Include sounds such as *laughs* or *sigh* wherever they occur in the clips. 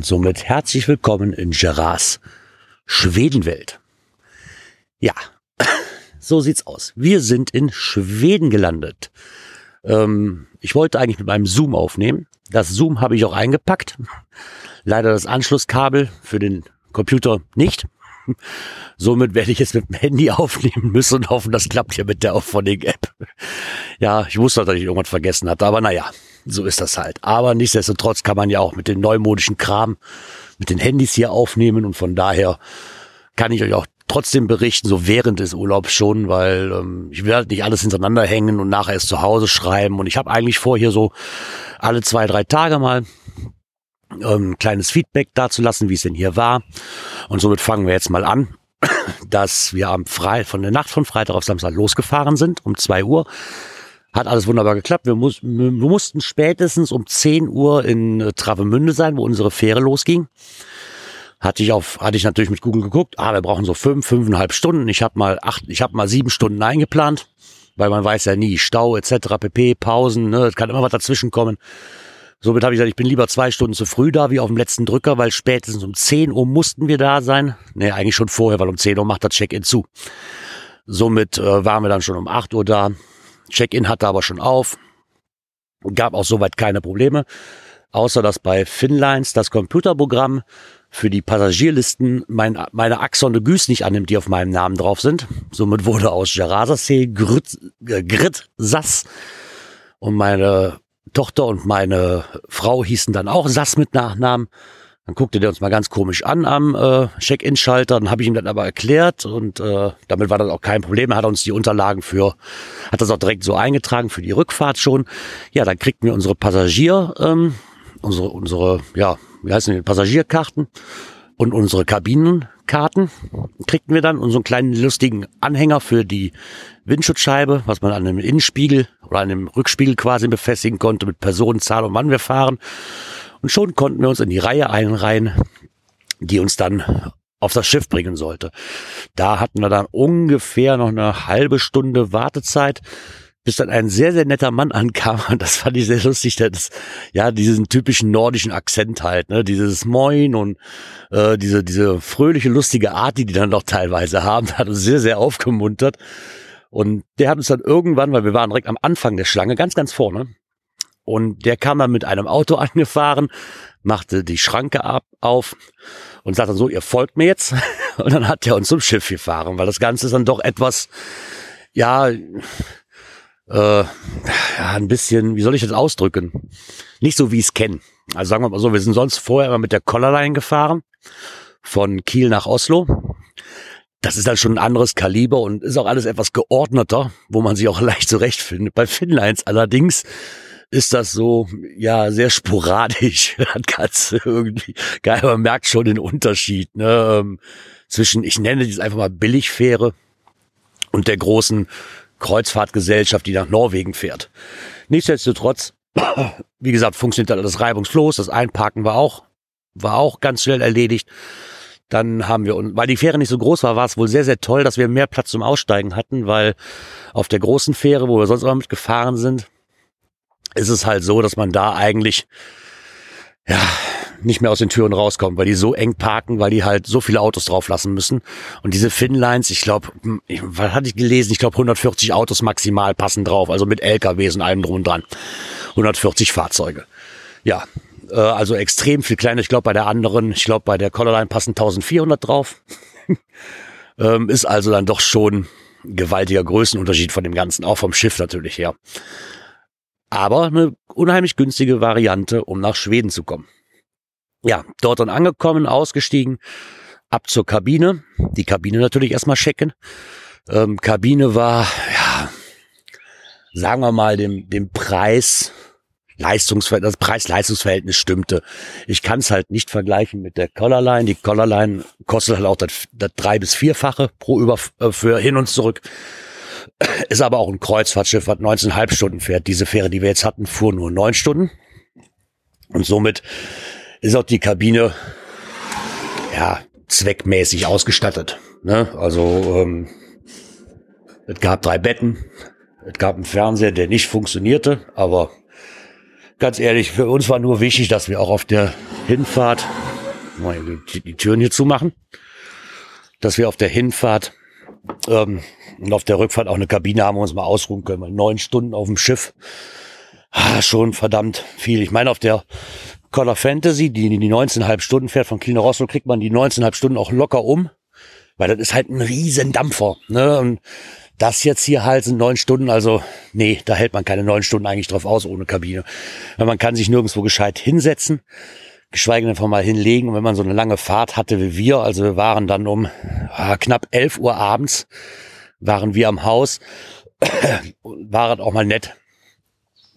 und somit herzlich willkommen in Gerards Schwedenwelt. Ja, *coughs* so sieht's aus. Wir sind in Schweden gelandet. Ähm, ich wollte eigentlich mit meinem Zoom aufnehmen. Das Zoom habe ich auch eingepackt. Leider das Anschlusskabel für den Computer nicht. *laughs* Somit werde ich jetzt mit dem Handy aufnehmen müssen und hoffen, das klappt hier mit der Auphonic-App. Ja, ich wusste, dass ich irgendwas vergessen hatte, aber naja, so ist das halt. Aber nichtsdestotrotz kann man ja auch mit dem neumodischen Kram, mit den Handys hier aufnehmen und von daher kann ich euch auch trotzdem berichten, so während des Urlaubs schon, weil ähm, ich werde nicht alles hintereinander hängen und nachher erst zu Hause schreiben. Und ich habe eigentlich vor, hier so alle zwei, drei Tage mal ähm, kleines Feedback dazulassen, wie es denn hier war. Und somit fangen wir jetzt mal an, *coughs* dass wir am Frei von der Nacht von Freitag auf Samstag losgefahren sind um zwei Uhr. Hat alles wunderbar geklappt. Wir, muss, wir mussten spätestens um 10 Uhr in äh, Travemünde sein, wo unsere Fähre losging. Hatte ich auf, hatte ich natürlich mit Google geguckt. Ah, wir brauchen so fünf, fünfeinhalb Stunden. Ich habe mal acht, ich habe mal sieben Stunden eingeplant, weil man weiß ja nie Stau etc. pp. Pausen, ne, es kann immer was dazwischen kommen. Somit habe ich gesagt, ich bin lieber zwei Stunden zu früh da, wie auf dem letzten Drücker, weil spätestens um 10 Uhr mussten wir da sein. Nee, eigentlich schon vorher, weil um 10 Uhr macht das Check-in zu. Somit äh, waren wir dann schon um 8 Uhr da. Check-in hatte aber schon auf. Gab auch soweit keine Probleme. Außer dass bei Finlines das Computerprogramm für die Passagierlisten mein, meine Axon de Güs nicht annimmt, die auf meinem Namen drauf sind. Somit wurde aus Gerasersee Grit, äh, Grit Sass und meine Tochter und meine Frau hießen dann auch Sass mit Nachnamen. Dann guckte der uns mal ganz komisch an am äh, Check-in-Schalter. Dann habe ich ihm das aber erklärt und äh, damit war das auch kein Problem. Er hat uns die Unterlagen für, hat das auch direkt so eingetragen für die Rückfahrt schon. Ja, dann kriegten wir unsere Passagier, ähm, unsere, unsere, ja, wie heißen die, Passagierkarten und unsere Kabinenkarten kriegten wir dann und so einen kleinen lustigen Anhänger für die Windschutzscheibe, was man an einem Innenspiegel oder an einem Rückspiegel quasi befestigen konnte mit Personenzahl und wann wir fahren. Und schon konnten wir uns in die Reihe einreihen, die uns dann auf das Schiff bringen sollte. Da hatten wir dann ungefähr noch eine halbe Stunde Wartezeit, bis dann ein sehr, sehr netter Mann *laughs* ankam. Und das fand ich sehr lustig. Das, ja, diesen typischen nordischen Akzent halt, ne? Dieses Moin und äh, diese, diese fröhliche, lustige Art, die die dann doch teilweise haben, hat uns sehr, sehr aufgemuntert. Und der hat uns dann irgendwann, weil wir waren direkt am Anfang der Schlange, ganz, ganz vorne. Und der kam dann mit einem Auto *laughs* angefahren, machte die Schranke ab, auf und sagte dann so, ihr folgt mir jetzt. *laughs* Und dann hat er uns zum Schiff gefahren, weil das Ganze ist dann doch etwas, ja, äh, ja, ein bisschen, wie soll ich das ausdrücken? Nicht so, wie ich es kenne. Also sagen wir mal so, wir sind sonst vorher immer mit der Collarline gefahren, von Kiel nach Oslo. Das ist dann schon ein anderes Kaliber und ist auch alles etwas geordneter, wo man sich auch *laughs* leicht zurechtfindet. Bei Finlines allerdings ist das so, ja, sehr sporadisch. *laughs* Das Ganze irgendwie, geil, man merkt schon den Unterschied, ne, ähm, zwischen, ich nenne das einfach mal Billigfähre und der großen Kreuzfahrtgesellschaft, die nach Norwegen fährt. Nichtsdestotrotz, *clears throat* wie gesagt, funktioniert alles reibungslos. Das Einparken war auch, war auch ganz schnell erledigt. Dann haben wir, weil die Fähre nicht so groß war, war es wohl sehr, sehr toll, dass wir mehr Platz zum Aussteigen hatten, weil auf der großen Fähre, wo wir sonst immer mitgefahren sind, ist es halt so, dass man da eigentlich, ja, nicht mehr aus den Türen rauskommen, weil die so eng parken, weil die halt so viele Autos drauf lassen müssen. Und diese Finlines, ich glaube, was hatte ich gelesen? Ich glaube 140 Autos maximal passen drauf, also mit LKWs und allem drum und dran. 140 Fahrzeuge. Ja, äh, also extrem viel kleiner. Ich glaube bei der anderen, ich glaube bei der Colorline passen 1400 drauf. *laughs* ähm, ist also dann doch schon gewaltiger Größenunterschied von dem Ganzen, auch vom Schiff natürlich her. Aber eine unheimlich günstige Variante, um nach Schweden zu kommen ja, dort dann angekommen, ausgestiegen, ab zur Kabine. Die Kabine natürlich erstmal checken. Ähm, Kabine war, ja, sagen wir mal, dem, dem Preis, Leistungsverhältnis, das Preis-Leistungsverhältnis stimmte. Ich kann es halt nicht vergleichen mit der Collarline. Die Collarline kostet halt auch das, das drei- bis vierfache pro Über äh, für hin und zurück. *coughs* Ist aber auch ein Kreuzfahrtschiff, was 19,5 Stunden fährt. Diese Fähre, die wir jetzt hatten, fuhr nur neun Stunden. Und somit ist auch die Kabine ja zweckmäßig ausgestattet. Ne? Also ähm, es gab drei Betten, es gab einen Fernseher, der nicht funktionierte, aber ganz ehrlich, für uns war nur wichtig, dass wir auch auf der Hinfahrt die, die Türen hier zumachen, dass wir auf der Hinfahrt ähm, und auf der Rückfahrt auch eine Kabine haben, wir uns mal ausruhen können. Weil neun Stunden auf dem Schiff, ah, schon verdammt viel. Ich meine, auf der Color Fantasy, die die 19,5 Stunden fährt von Kiel nach Oslo, kriegt man die 19,5 Stunden auch locker um, weil das ist halt ein riesen Dampfer. Ne? Und das jetzt hier halt sind neun Stunden, also nee, da hält man keine neun Stunden eigentlich drauf aus ohne Kabine. Weil man kann sich nirgendwo gescheit hinsetzen, geschweige denn einfach mal hinlegen. Und wenn man so eine lange Fahrt hatte wie wir, also wir waren dann um ah, knapp elf Uhr abends, waren wir am Haus, *coughs* war es auch mal nett,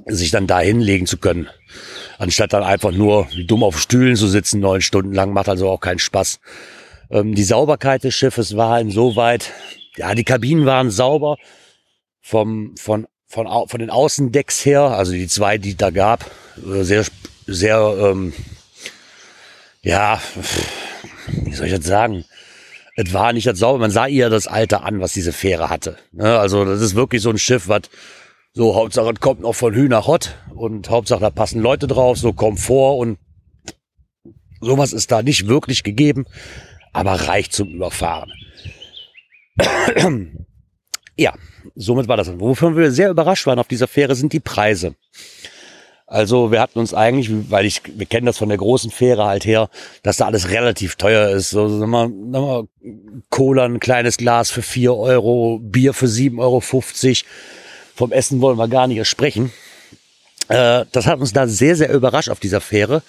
sich dann da hinlegen zu können. Anstatt dann einfach nur dumm auf Stühlen zu sitzen, neun Stunden lang, macht also auch keinen Spaß. Ähm, die Sauberkeit des Schiffes war insoweit, ja, die Kabinen waren sauber vom, von, von, von den Außendecks her, also die zwei, die da gab, äh, sehr, sehr, ähm, ja, wie soll ich das sagen? Es war nicht das sauber, man sah ihr das Alter an, was diese Fähre hatte. Ne? Also das ist wirklich so ein Schiff, was so Hauptsache es kommt noch von Hü nach Hott und Hauptsache da passen Leute drauf, so Komfort und sowas ist da nicht wirklich gegeben, aber reicht zum Überfahren. *clears throat* ja, somit war das. Wofür wir sehr überrascht waren auf dieser Fähre sind die Preise. Also wir hatten uns eigentlich, weil ich, wir kennen das von der großen Fähre halt her, dass da alles relativ teuer ist. So, sagen wir, sagen wir, Cola, ein kleines Glas für vier Euro, Bier für sieben Euro. fünfzig. Vom Essen wollen wir gar nicht sprechen. Äh, das hat uns da sehr, sehr überrascht auf dieser Fähre,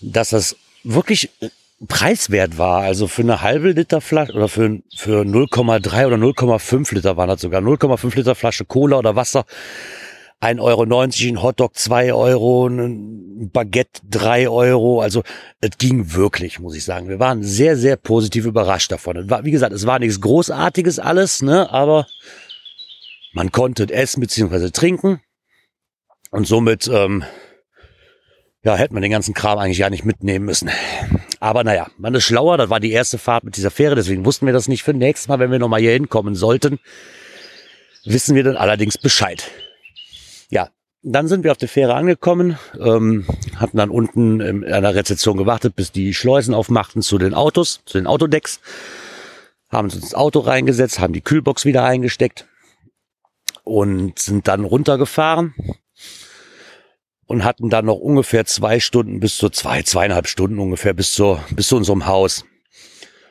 dass das wirklich preiswert war. Also für eine halbe Liter Flasche oder für, für 0,3 oder 0,5 Liter waren das sogar. 0,5 Liter Flasche Cola oder Wasser. 1,90 Euro, ein Hotdog 2 Euro, ein Baguette 3 Euro. Also es ging wirklich, muss ich sagen. Wir waren sehr, sehr positiv überrascht davon. War, wie gesagt, es war nichts Großartiges alles, ne? aber man konnte essen bzw. trinken. Und somit ähm, ja, hätte man den ganzen Kram eigentlich gar nicht mitnehmen müssen. Aber naja, man ist schlauer. Das war die erste Fahrt mit dieser Fähre, deswegen wussten wir das nicht für nächstes Mal, wenn wir nochmal hier hinkommen sollten. Wissen wir dann allerdings Bescheid. Dann sind wir auf der Fähre angekommen, ähm, hatten dann unten in einer Rezeption gewartet, bis die Schleusen aufmachten zu den Autos, zu den Autodecks, haben uns ins Auto reingesetzt, haben die Kühlbox wieder eingesteckt und sind dann runtergefahren und hatten dann noch ungefähr zwei Stunden bis zu zwei, zweieinhalb Stunden ungefähr bis zu, bis zu unserem Haus.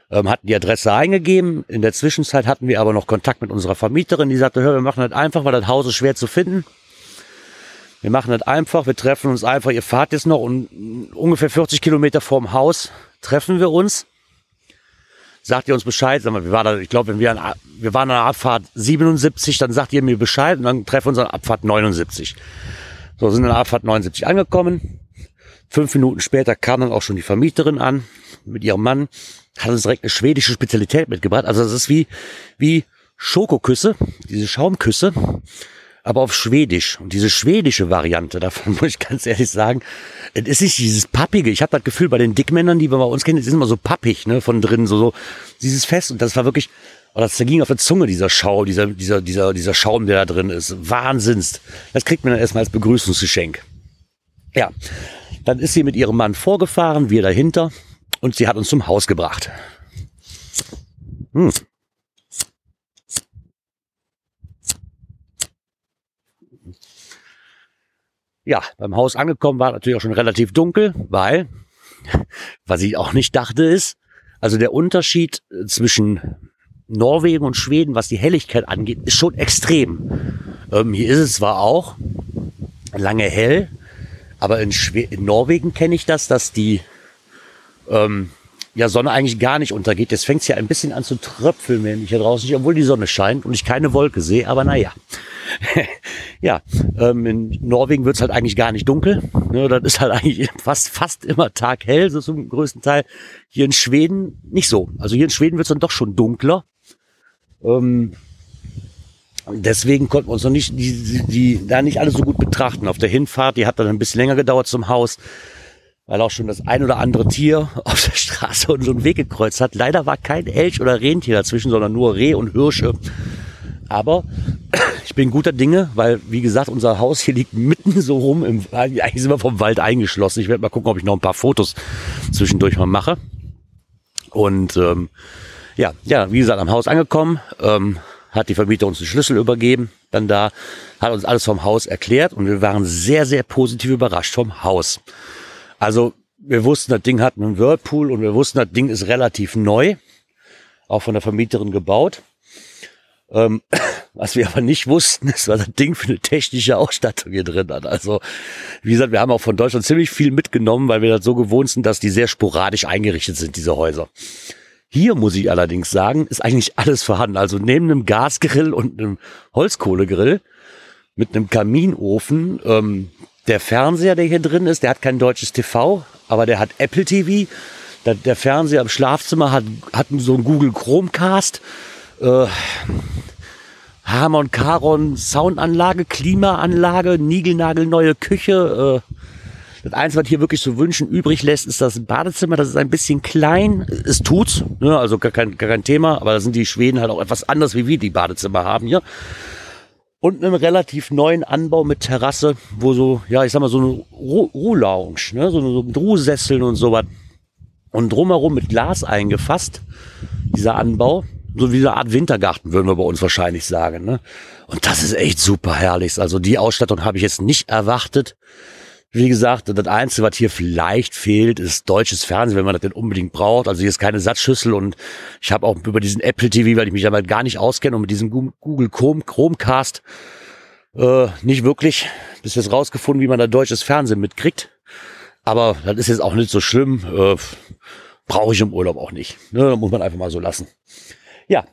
Ähm, hatten die Adresse eingegeben. In der Zwischenzeit hatten wir aber noch Kontakt mit unserer Vermieterin, die sagte, hör, wir machen das einfach, weil das Haus ist schwer zu finden. Wir machen das einfach, wir treffen uns einfach, ihr fahrt jetzt noch und ungefähr 40 Kilometer vorm Haus treffen wir uns. Sagt ihr uns Bescheid, sag mal, wir waren da, ich glaube, wenn wir, an, wir waren an der Abfahrt 77, dann sagt ihr mir Bescheid und dann treffen wir uns an Abfahrt 79. So, sind in Abfahrt 79 angekommen. Fünf Minuten später kam dann auch schon die Vermieterin an mit ihrem Mann, hat uns direkt eine schwedische Spezialität mitgebracht. Also das ist wie, wie Schokoküsse, diese Schaumküsse, aber auf Schwedisch. Und diese schwedische Variante, davon *laughs* muss ich ganz ehrlich sagen, es ist nicht dieses Pappige. Ich habe das Gefühl, bei den Dickmännern, die wir bei uns kennen, die sind immer so pappig, ne, von drin, so, so dieses Fest. Und das war wirklich, und das zerging auf der Zunge, dieser Schau, dieser, dieser, dieser, dieser Schaum, der da drin ist. Wahnsinns. Das kriegt man dann erstmal als Begrüßungsgeschenk. Ja. Dann ist sie mit ihrem Mann vorgefahren, wir dahinter. Und sie hat uns zum Haus gebracht. Hm. Ja, beim Haus angekommen war natürlich auch schon relativ dunkel, weil, *laughs* was ich auch nicht dachte ist, also der Unterschied zwischen Norwegen und Schweden, was die Helligkeit angeht, ist schon extrem. Ähm, hier ist es zwar auch lange hell, aber in, Schwe in Norwegen kenne ich das, dass die ähm, ja, Sonne eigentlich gar nicht untergeht. Jetzt fängt es ja ein bisschen an zu tröpfeln, wenn ich hier draußen nicht, obwohl die Sonne scheint und ich keine Wolke sehe, aber naja. *laughs* ja, ähm, in Norwegen wird es halt eigentlich gar nicht dunkel. Ne, das ist halt eigentlich *laughs* fast, fast immer taghell, so zum größten Teil. Hier in Schweden nicht so. Also hier in Schweden wird es dann doch schon dunkler. Ähm, deswegen konnten wir uns noch nicht, die, die, die da nicht alle so gut betrachten. Auf der Hinfahrt, die hat dann ein bisschen länger gedauert zum Haus, weil auch schon das ein oder andere Tier *laughs* auf der Straße unseren Weg gekreuzt hat. Leider war kein Elch oder Rentier dazwischen, sondern nur Reh und Hirsche. Aber *clears throat* ich bin guter Dinge, weil, wie gesagt, unser Haus hier liegt mitten so rum. Im, eigentlich sind wir vom Wald eingeschlossen. Ich werde mal gucken, ob ich noch ein paar Fotos zwischendurch mal mache. Und ähm, ja, ja, wie gesagt, am Haus angekommen, ähm, hat die Vermieter uns den Schlüssel übergeben, dann da, hat uns alles vom Haus erklärt und wir waren sehr, sehr positiv überrascht vom Haus. Also wir wussten, das Ding hat einen Whirlpool und wir wussten, das Ding ist relativ neu, auch von der Vermieterin gebaut. Ähm, *coughs* was wir aber nicht wussten, ist, was das Ding für eine technische Ausstattung hier drin hat. Also, wie gesagt, wir haben auch von Deutschland ziemlich viel mitgenommen, weil wir das so gewohnt sind, dass die sehr sporadisch eingerichtet sind, diese Häuser. Hier muss ich allerdings sagen, ist eigentlich alles vorhanden. Also neben einem Gasgrill und einem Holzkohlegrill mit einem Kaminofen, ähm, der Fernseher, der hier drin ist, der hat kein deutsches TV, aber der hat Apple TV. Der, der Fernseher im Schlafzimmer hat, hat so ein Google Chromecast äh, Harmon Karon Soundanlage, Klimaanlage, niegelnagelneue Küche. Äh, das Einzige, was hier wirklich zu wünschen übrig lässt, ist das Badezimmer. Das ist ein bisschen klein. Es tut's, ne? also gar kein, gar kein Thema. Aber da sind die Schweden halt auch etwas anders, wie wir die Badezimmer haben hier. Und einem relativ neuen Anbau mit Terrasse, wo so, ja, ich sag mal, so eine Ruhlounge, ne? so, so mit Ruhsesseln und sowas. Und drumherum mit Glas eingefasst, dieser Anbau so wie eine Art Wintergarten, würden wir bei uns wahrscheinlich sagen. Ne? Und das ist echt super herrlich. Also die Ausstattung habe ich jetzt nicht erwartet. Wie gesagt, das Einzige, was hier vielleicht fehlt, ist deutsches Fernsehen, wenn man das denn unbedingt braucht. Also hier ist keine Satzschüssel und ich habe auch über diesen Apple TV, weil ich mich damit gar nicht auskenne und mit diesem Google Chromecast äh, nicht wirklich bis jetzt rausgefunden, wie man da deutsches Fernsehen mitkriegt. Aber das ist jetzt auch nicht so schlimm. Äh, Brauche ich im Urlaub auch nicht. Ne, muss man einfach mal so lassen. Ja,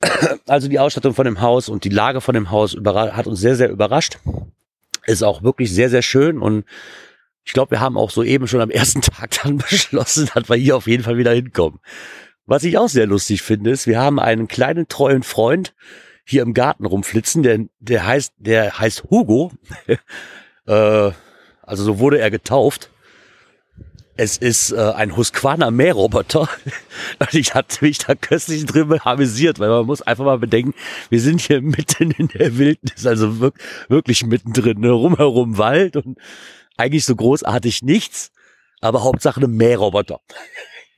*clears throat* also die Ausstattung von dem Haus und die Lage von dem Haus hat uns sehr, sehr überrascht. Ist auch wirklich sehr, sehr schön und ich glaube, wir haben auch soeben schon am ersten *laughs* Tag dann beschlossen, dass wir hier auf jeden Fall wieder hinkommen. Was ich auch sehr lustig finde, ist, wir haben einen kleinen treuen Freund hier im Garten rumflitzen, der, der heißt, der heißt Hugo. *laughs* äh, also so wurde er getauft. Es ist äh, ein Husqvarna Mähroboter. *laughs* ich hatte mich da köstlich drüber amüsiert, weil man muss einfach mal bedenken, wir sind hier mitten in der Wildnis, also wirklich, mittendrin, ne? rumherum Wald und eigentlich so großartig nichts, aber Hauptsache ein Mähroboter.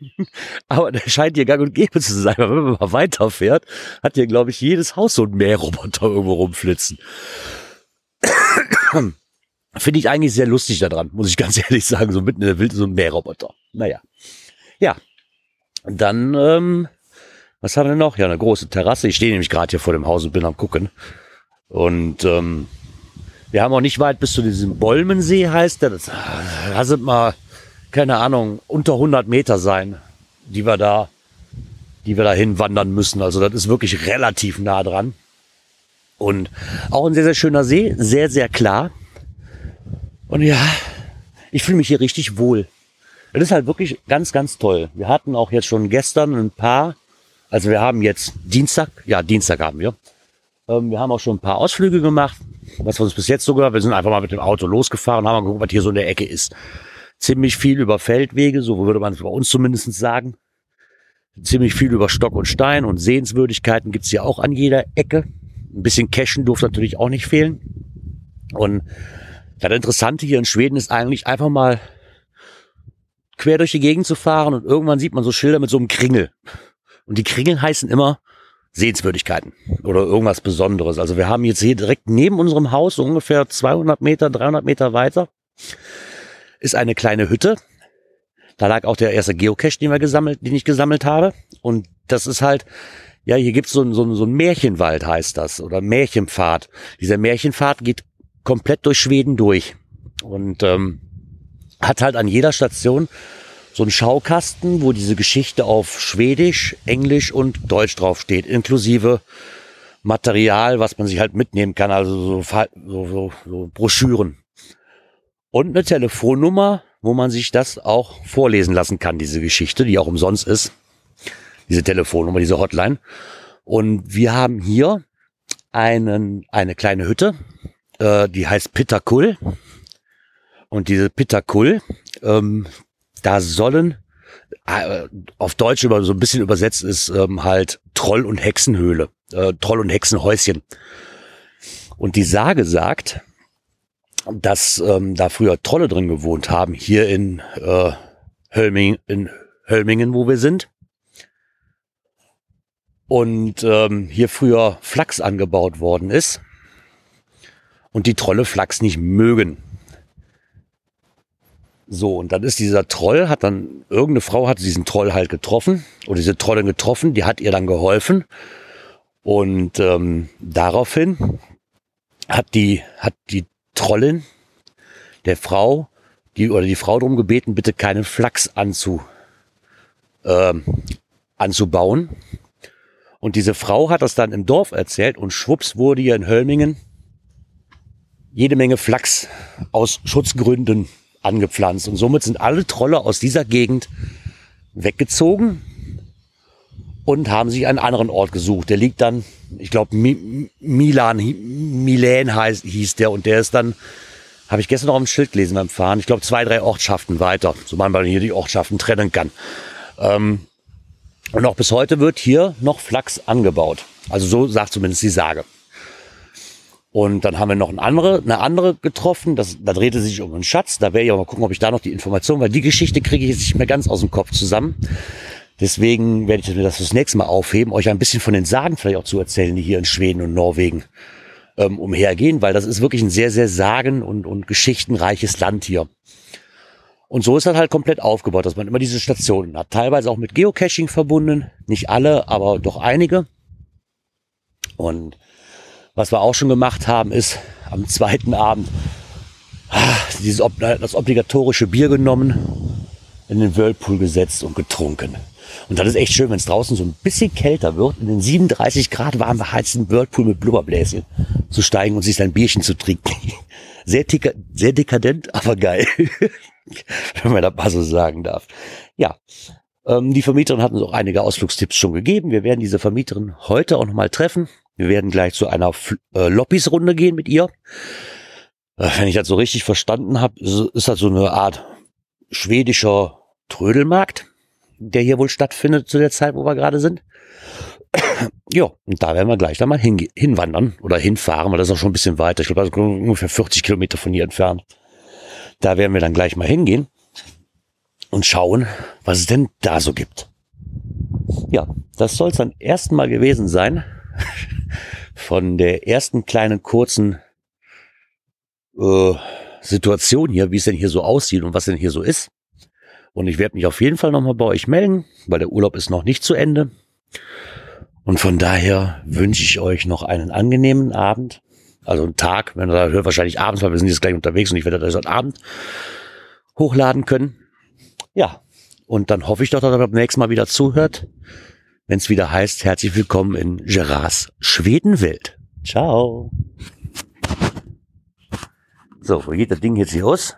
*laughs* aber der scheint hier gang und gäbe zu sein, weil wenn man mal weiterfährt, hat hier, glaube ich, jedes Haus so ein Mähroboter irgendwo rumflitzen. Finde ich eigentlich sehr lustig daran, muss ich *laughs* ganz ehrlich sagen, so mitten in der Wildnis so ein Mähroboter. Naja. Ja. Dann, ähm, was haben wir noch? Ja, eine große Terrasse. Ich stehe nämlich gerade hier vor dem Haus und bin am gucken. Und ähm, wir haben auch nicht weit bis zu diesem Bolmensee, heißt der. Das, da sind mal, keine Ahnung, unter 100 Meter sein, die wir da, die wir da hinwandern müssen. Also das ist wirklich relativ nah dran. Und auch ein sehr, sehr schöner See, sehr, sehr klar. Und ja, ich fühle mich hier richtig wohl. Das ist halt wirklich ganz, ganz toll. Wir hatten auch jetzt schon gestern ein paar, also wir haben jetzt Dienstag, ja, Dienstag haben wir. Ähm, wir haben auch schon ein paar Ausflüge gemacht, was wir uns bis jetzt so gehört. Wir sind einfach mal mit dem Auto losgefahren haben mal geguckt, was hier so in der Ecke ist. Ziemlich viel über Feldwege, so würde man es bei uns zumindest sagen. Ziemlich viel über Stock und Stein und Sehenswürdigkeiten gibt's hier auch an jeder Ecke. Ein bisschen Cashen durfte natürlich auch nicht fehlen. Und das Interessante hier in Schweden ist eigentlich einfach mal quer durch die Gegend zu fahren und irgendwann sieht man so Schilder mit so einem Kringel. Und die Kringel heißen immer Sehenswürdigkeiten oder irgendwas Besonderes. Also wir haben jetzt hier direkt neben unserem Haus, so ungefähr 200 Meter, 300 Meter weiter, ist eine kleine Hütte. Da lag auch der erste Geocache, den wir gesammelt, den ich gesammelt habe. Und das ist halt, ja, hier gibt's so, so, so ein Märchenwald heißt das oder Märchenpfad. Dieser Märchenpfad geht komplett durch Schweden durch und ähm, hat halt an jeder Station so einen Schaukasten, wo diese Geschichte auf Schwedisch, Englisch und Deutsch draufsteht, inklusive Material, was man sich halt mitnehmen kann, also so, so, so, so Broschüren. Und eine Telefonnummer, wo man sich das auch vorlesen lassen kann, diese Geschichte, die auch umsonst ist. Diese Telefonnummer, diese Hotline. Und wir haben hier einen, eine kleine Hütte, äh, die heißt Pittakul. Und diese Pittakul, ähm, da sollen, äh, auf Deutsch über, so ein bisschen übersetzt ist ähm, halt Troll- und Hexenhöhle, äh, Troll- und Hexenhäuschen. Und die Sage sagt, dass ähm, da früher Trolle drin gewohnt haben, hier in, äh, Hölming, in Hölmingen, wo wir sind. Und ähm, hier früher Flachs angebaut worden ist. Und die Trolle Flachs nicht mögen. So, und dann ist dieser Troll, hat dann, irgendeine Frau hat diesen Troll halt getroffen, oder diese Trollin getroffen, die hat ihr dann geholfen. Und ähm, daraufhin hat die, hat die Trollin der Frau, die, oder die Frau darum gebeten, bitte keinen Flachs anzu, ähm, anzubauen. Und diese Frau hat das dann im Dorf erzählt und schwupps wurde hier in Hölmingen jede Menge Flachs aus Schutzgründen angepflanzt. Und somit sind alle Trolle aus dieser Gegend weggezogen und haben sich einen anderen Ort gesucht. Der liegt dann, ich glaube, Milan, Milan heißt, hieß der und der ist dann, habe ich gestern noch am Schild gelesen beim Fahren, ich glaube zwei, drei Ortschaften weiter, so man hier die Ortschaften trennen kann. Ähm, und auch bis heute wird hier noch Flachs angebaut. Also so sagt zumindest die Sage. Und dann haben wir noch eine andere, eine andere getroffen. Das, da drehte sich um einen Schatz. Da werde ich auch mal gucken, ob ich da noch die Information, weil die Geschichte kriege ich jetzt nicht mehr ganz aus dem Kopf zusammen. Deswegen werde ich mir das fürs nächste Mal aufheben, euch ein bisschen von den Sagen vielleicht auch zu erzählen, die hier in Schweden und Norwegen ähm, umhergehen, weil das ist wirklich ein sehr, sehr sagen- und, und geschichtenreiches Land hier. Und so ist das halt komplett aufgebaut, dass man immer diese Stationen hat. Teilweise auch mit Geocaching verbunden. Nicht alle, aber doch einige. Und was wir auch schon gemacht haben, ist am zweiten Abend ah, dieses, das obligatorische Bier genommen, in den Whirlpool gesetzt und getrunken. Und das ist echt schön, wenn es draußen so ein bisschen kälter wird, in den 37 Grad warm beheizten Whirlpool mit Blubberbläschen zu steigen und sich sein Bierchen zu trinken. *laughs* Sehr, sehr dekadent, aber geil. *laughs* wenn man das mal so sagen darf. Ja, ähm, die Vermieterin hat uns auch einige Ausflugstipps schon gegeben. Wir werden diese Vermieterin heute auch nochmal treffen. Wir werden gleich zu einer äh, Lobbys-Runde gehen mit ihr. Äh, wenn ich das so richtig verstanden habe, ist das so eine Art schwedischer Trödelmarkt, der hier wohl stattfindet zu der Zeit, wo wir gerade sind. *coughs* ja, und da werden wir gleich dann mal hin, hinwandern oder hinfahren, weil das ist auch schon ein bisschen weiter. Ich glaube, das ist ungefähr 40 Kilometer von hier entfernt. Da werden wir dann gleich mal hingehen und schauen, was es denn da so gibt. Ja, das soll es dann erstmal gewesen sein *laughs* von der ersten kleinen kurzen äh, Situation hier, wie es denn hier so aussieht und was denn hier so ist. Und ich werde mich auf jeden Fall nochmal bei euch melden, weil der Urlaub ist noch nicht zu Ende. Und von daher wünsche ich euch noch einen angenehmen Abend. Also einen Tag, wenn ihr da hört, wahrscheinlich abends, weil wir sind jetzt gleich unterwegs und ich werde das heute Abend hochladen können. Ja, und dann hoffe ich doch, dass ihr beim nächsten Mal wieder zuhört wenn es wieder heißt, herzlich willkommen in Gerards Schwedenwelt. Ciao. So, wo geht das Ding jetzt hier aus?